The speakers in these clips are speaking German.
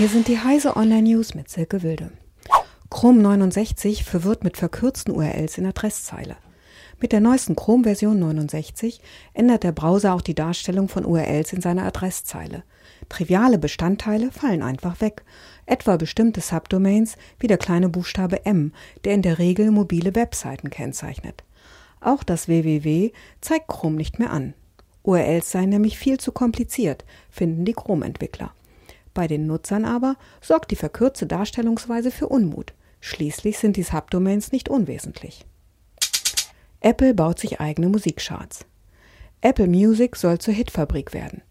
Hier sind die Heise Online News mit Silke Wilde. Chrome 69 verwirrt mit verkürzten URLs in Adresszeile. Mit der neuesten Chrome-Version 69 ändert der Browser auch die Darstellung von URLs in seiner Adresszeile. Triviale Bestandteile fallen einfach weg, etwa bestimmte Subdomains wie der kleine Buchstabe M, der in der Regel mobile Webseiten kennzeichnet. Auch das www zeigt Chrome nicht mehr an. URLs seien nämlich viel zu kompliziert, finden die Chrome-Entwickler. Bei den Nutzern aber sorgt die verkürzte Darstellungsweise für Unmut. Schließlich sind die Subdomains nicht unwesentlich. Apple baut sich eigene Musikcharts. Apple Music soll zur Hitfabrik werden.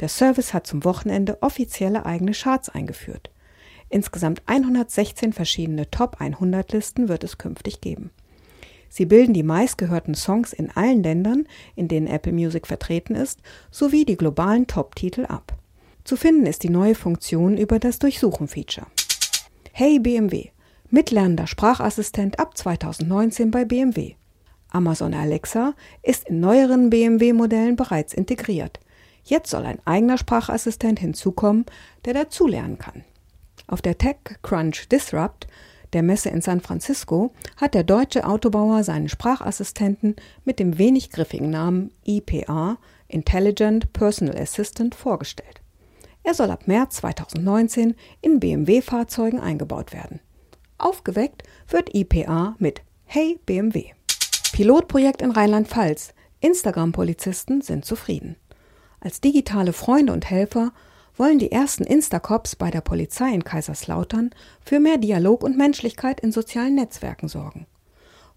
Der Service hat zum Wochenende offizielle eigene Charts eingeführt. Insgesamt 116 verschiedene Top 100 Listen wird es künftig geben. Sie bilden die meistgehörten Songs in allen Ländern, in denen Apple Music vertreten ist, sowie die globalen Top-Titel ab. Zu finden ist die neue Funktion über das Durchsuchen-Feature. Hey BMW, mitlernender Sprachassistent ab 2019 bei BMW. Amazon Alexa ist in neueren BMW-Modellen bereits integriert. Jetzt soll ein eigener Sprachassistent hinzukommen, der dazulernen kann. Auf der TechCrunch Disrupt der Messe in San Francisco hat der deutsche Autobauer seinen Sprachassistenten mit dem wenig griffigen Namen IPA Intelligent Personal Assistant vorgestellt. Er soll ab März 2019 in BMW-Fahrzeugen eingebaut werden. Aufgeweckt wird IPA mit Hey BMW. Pilotprojekt in Rheinland-Pfalz. Instagram-Polizisten sind zufrieden. Als digitale Freunde und Helfer wollen die ersten Instacops bei der Polizei in Kaiserslautern für mehr Dialog und Menschlichkeit in sozialen Netzwerken sorgen.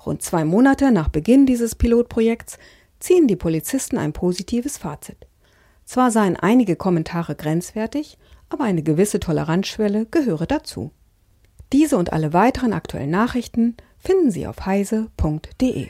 Rund zwei Monate nach Beginn dieses Pilotprojekts ziehen die Polizisten ein positives Fazit. Zwar seien einige Kommentare grenzwertig, aber eine gewisse Toleranzschwelle gehöre dazu. Diese und alle weiteren aktuellen Nachrichten finden Sie auf heise.de.